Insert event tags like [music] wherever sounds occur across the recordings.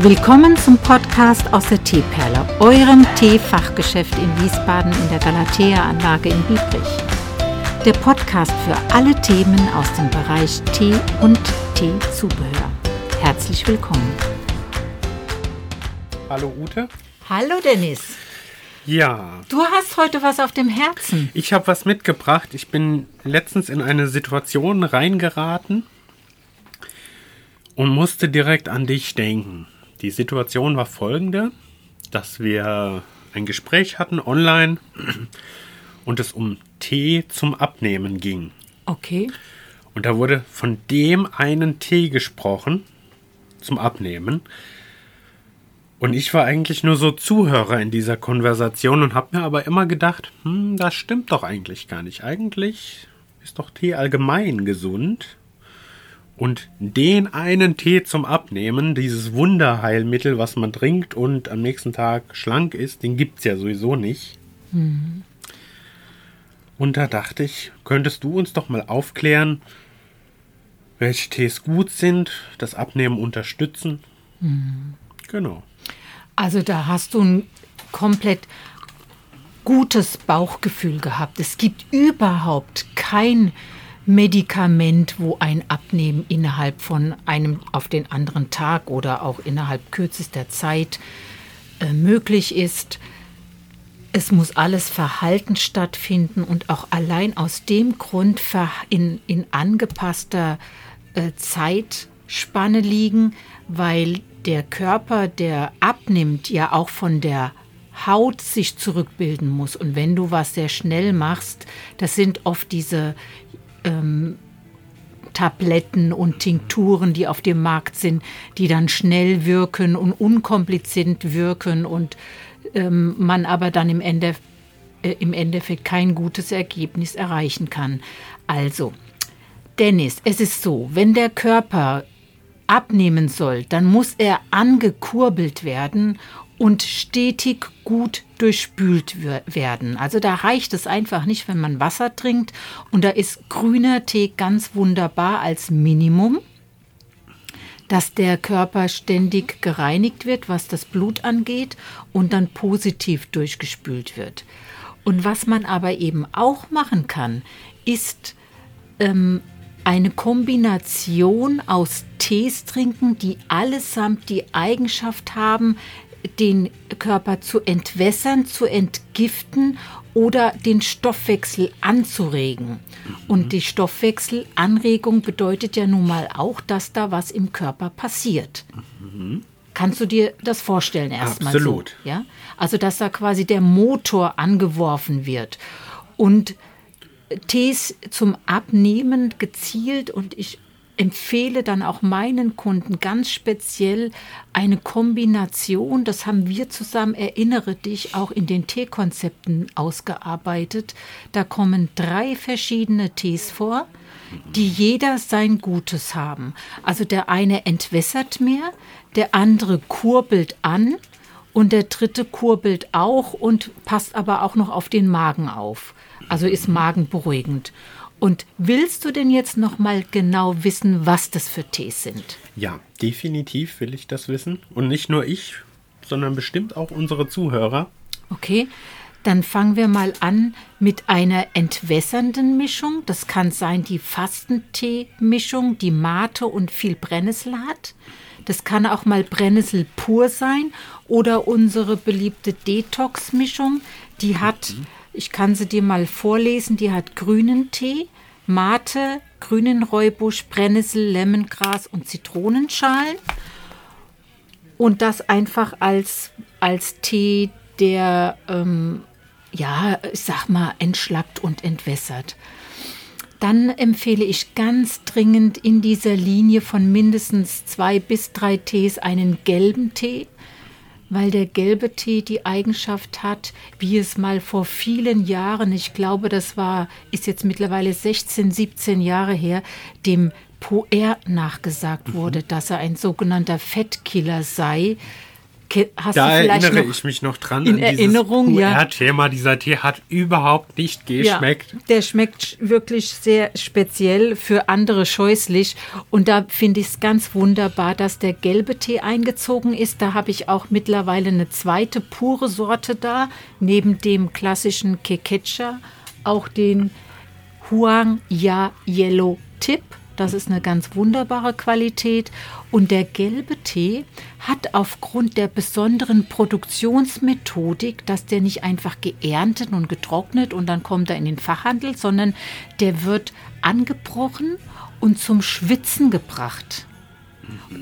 Willkommen zum Podcast aus der Teeperle, eurem Teefachgeschäft in Wiesbaden in der Galatea-Anlage in Biebrich. Der Podcast für alle Themen aus dem Bereich Tee und Teezubehör. Herzlich willkommen. Hallo Ute. Hallo Dennis. Ja. Du hast heute was auf dem Herzen. Ich habe was mitgebracht. Ich bin letztens in eine Situation reingeraten und musste direkt an dich denken. Die Situation war folgende, dass wir ein Gespräch hatten online und es um Tee zum Abnehmen ging. Okay. Und da wurde von dem einen Tee gesprochen zum Abnehmen. Und ich war eigentlich nur so Zuhörer in dieser Konversation und habe mir aber immer gedacht, hm, das stimmt doch eigentlich gar nicht. Eigentlich ist doch Tee allgemein gesund. Und den einen Tee zum Abnehmen, dieses Wunderheilmittel, was man trinkt und am nächsten Tag schlank ist, den gibt es ja sowieso nicht. Mhm. Und da dachte ich, könntest du uns doch mal aufklären, welche Tees gut sind, das Abnehmen unterstützen? Mhm. Genau. Also da hast du ein komplett gutes Bauchgefühl gehabt. Es gibt überhaupt kein Medikament, wo ein Abnehmen innerhalb von einem auf den anderen Tag oder auch innerhalb kürzester Zeit äh, möglich ist. Es muss alles Verhalten stattfinden und auch allein aus dem Grund in, in angepasster äh, Zeitspanne liegen, weil der Körper, der abnimmt, ja auch von der Haut sich zurückbilden muss. Und wenn du was sehr schnell machst, das sind oft diese ähm, Tabletten und Tinkturen, die auf dem Markt sind, die dann schnell wirken und unkompliziert wirken und ähm, man aber dann im, Ende, äh, im Endeffekt kein gutes Ergebnis erreichen kann. Also, Dennis, es ist so, wenn der Körper abnehmen soll, dann muss er angekurbelt werden und stetig gut durchspült werden. Also da reicht es einfach nicht, wenn man Wasser trinkt und da ist grüner Tee ganz wunderbar als Minimum, dass der Körper ständig gereinigt wird, was das Blut angeht und dann positiv durchgespült wird. Und was man aber eben auch machen kann, ist ähm, eine Kombination aus Tees trinken, die allesamt die Eigenschaft haben, den Körper zu entwässern, zu entgiften oder den Stoffwechsel anzuregen. Mhm. Und die Stoffwechselanregung bedeutet ja nun mal auch, dass da was im Körper passiert. Mhm. Kannst du dir das vorstellen erstmal so? Absolut. Ja? Also, dass da quasi der Motor angeworfen wird. Und Tees zum Abnehmen gezielt und ich empfehle dann auch meinen Kunden ganz speziell eine Kombination, das haben wir zusammen, erinnere dich, auch in den Teekonzepten ausgearbeitet. Da kommen drei verschiedene Tees vor, die jeder sein Gutes haben. Also der eine entwässert mehr, der andere kurbelt an und der dritte kurbelt auch und passt aber auch noch auf den Magen auf. Also ist magenberuhigend. Und willst du denn jetzt noch mal genau wissen, was das für Tees sind? Ja, definitiv will ich das wissen. Und nicht nur ich, sondern bestimmt auch unsere Zuhörer. Okay, dann fangen wir mal an mit einer entwässernden Mischung. Das kann sein die Fastentee-Mischung, die Mate und viel Brennnessel hat. Das kann auch mal Brennnessel pur sein oder unsere beliebte Detox-Mischung. Die hat mhm ich kann sie dir mal vorlesen. Die hat grünen Tee, Mate, grünen Räubusch, Brennnessel, Lemongras und Zitronenschalen. Und das einfach als, als Tee, der, ähm, ja, ich sag mal, entschlackt und entwässert. Dann empfehle ich ganz dringend in dieser Linie von mindestens zwei bis drei Tees einen gelben Tee weil der gelbe Tee die Eigenschaft hat, wie es mal vor vielen Jahren, ich glaube, das war, ist jetzt mittlerweile 16, 17 Jahre her, dem Poer nachgesagt mhm. wurde, dass er ein sogenannter Fettkiller sei. Hast Da erinnere noch ich mich noch dran. in Erinnerung, ja. QR-Thema. Dieser Tee hat überhaupt nicht geschmeckt. Ja, der schmeckt sch- wirklich sehr speziell, für andere scheußlich. Und da finde ich es ganz wunderbar, dass der gelbe Tee eingezogen ist. Da habe ich auch mittlerweile eine zweite pure Sorte da, neben dem klassischen Kekecha, auch den Huang Ya Yellow Tip. Das ist eine ganz wunderbare Qualität. Und der gelbe Tee hat aufgrund der besonderen Produktionsmethodik, dass der nicht einfach geerntet und getrocknet und dann kommt er in den Fachhandel, sondern der wird angebrochen und zum Schwitzen gebracht.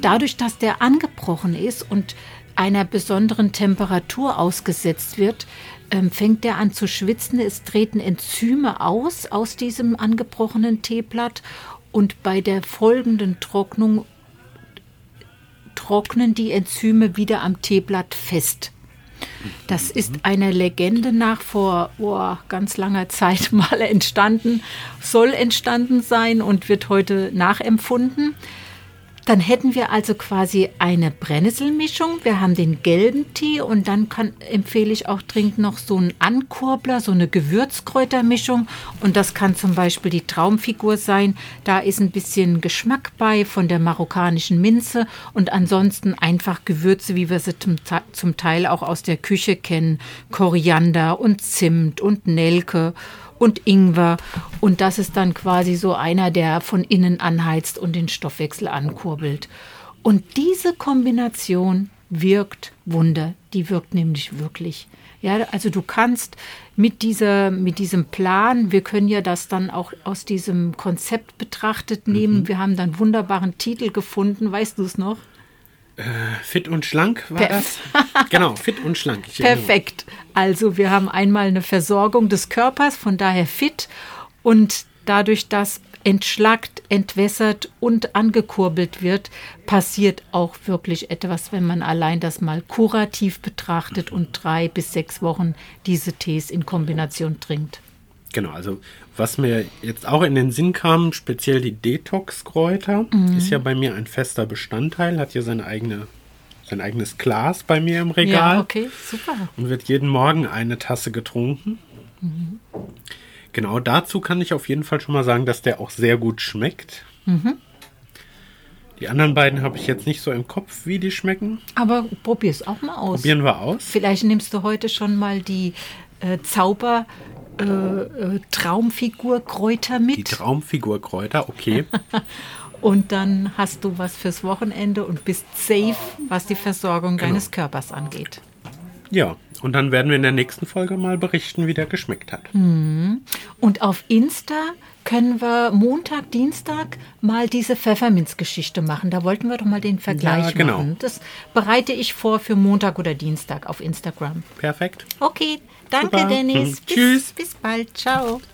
Dadurch, dass der angebrochen ist und einer besonderen Temperatur ausgesetzt wird, ähm, fängt der an zu schwitzen. Es treten Enzyme aus aus diesem angebrochenen Teeblatt und bei der folgenden Trocknung trocknen die Enzyme wieder am Teeblatt fest. Das ist einer Legende nach vor oh, ganz langer Zeit [laughs] mal entstanden, soll entstanden sein und wird heute nachempfunden. Dann hätten wir also quasi eine Brennnesselmischung. Wir haben den gelben Tee und dann kann, empfehle ich auch dringend noch so einen Ankurbler, so eine Gewürzkräutermischung. Und das kann zum Beispiel die Traumfigur sein. Da ist ein bisschen Geschmack bei von der marokkanischen Minze und ansonsten einfach Gewürze, wie wir sie zum, zum Teil auch aus der Küche kennen. Koriander und Zimt und Nelke und Ingwer. Und das ist dann quasi so einer, der von innen anheizt und den Stoffwechsel ankurbelt. Und diese Kombination wirkt Wunder. Die wirkt nämlich wirklich. Ja, also du kannst mit dieser, mit diesem Plan, wir können ja das dann auch aus diesem Konzept betrachtet nehmen. Wir haben dann wunderbaren Titel gefunden. Weißt du es noch? Fit und schlank war Per- das? [laughs] genau, fit und schlank. Perfekt. Also wir haben einmal eine Versorgung des Körpers, von daher fit und dadurch, dass entschlackt, entwässert und angekurbelt wird, passiert auch wirklich etwas, wenn man allein das mal kurativ betrachtet und drei bis sechs Wochen diese Tees in Kombination trinkt. Genau, also was mir jetzt auch in den Sinn kam, speziell die Detox-Kräuter, Mhm. ist ja bei mir ein fester Bestandteil, hat hier seine eigene, sein eigenes Glas bei mir im Regal Ja, okay, super. und wird jeden Morgen eine Tasse getrunken. Mhm. Genau dazu kann ich auf jeden Fall schon mal sagen, dass der auch sehr gut schmeckt. Mhm. Die anderen beiden habe ich jetzt nicht so im Kopf, wie die schmecken. Aber probier es auch mal aus. Probieren wir aus. Vielleicht nimmst du heute schon mal die äh, Zauber äh, äh, Traumfigur Kräuter mit. Die Traumfigur-Kräuter, okay. [laughs] Und dann hast du was fürs Wochenende und bist safe, was die Versorgung deines Körpers angeht. ja, und dann werden wir in der nächsten Folge mal berichten, wie der geschmeckt hat. Und auf Insta können wir Montag, Dienstag mal diese Pfefferminzgeschichte machen. Da wollten wir doch mal den Vergleich Ja, genau. machen. Das bereite ich vor für Montag oder Dienstag auf Instagram. Perfekt. Okay, danke Super. Dennis. [laughs] Bis, tschüss. Bis bald. Ciao.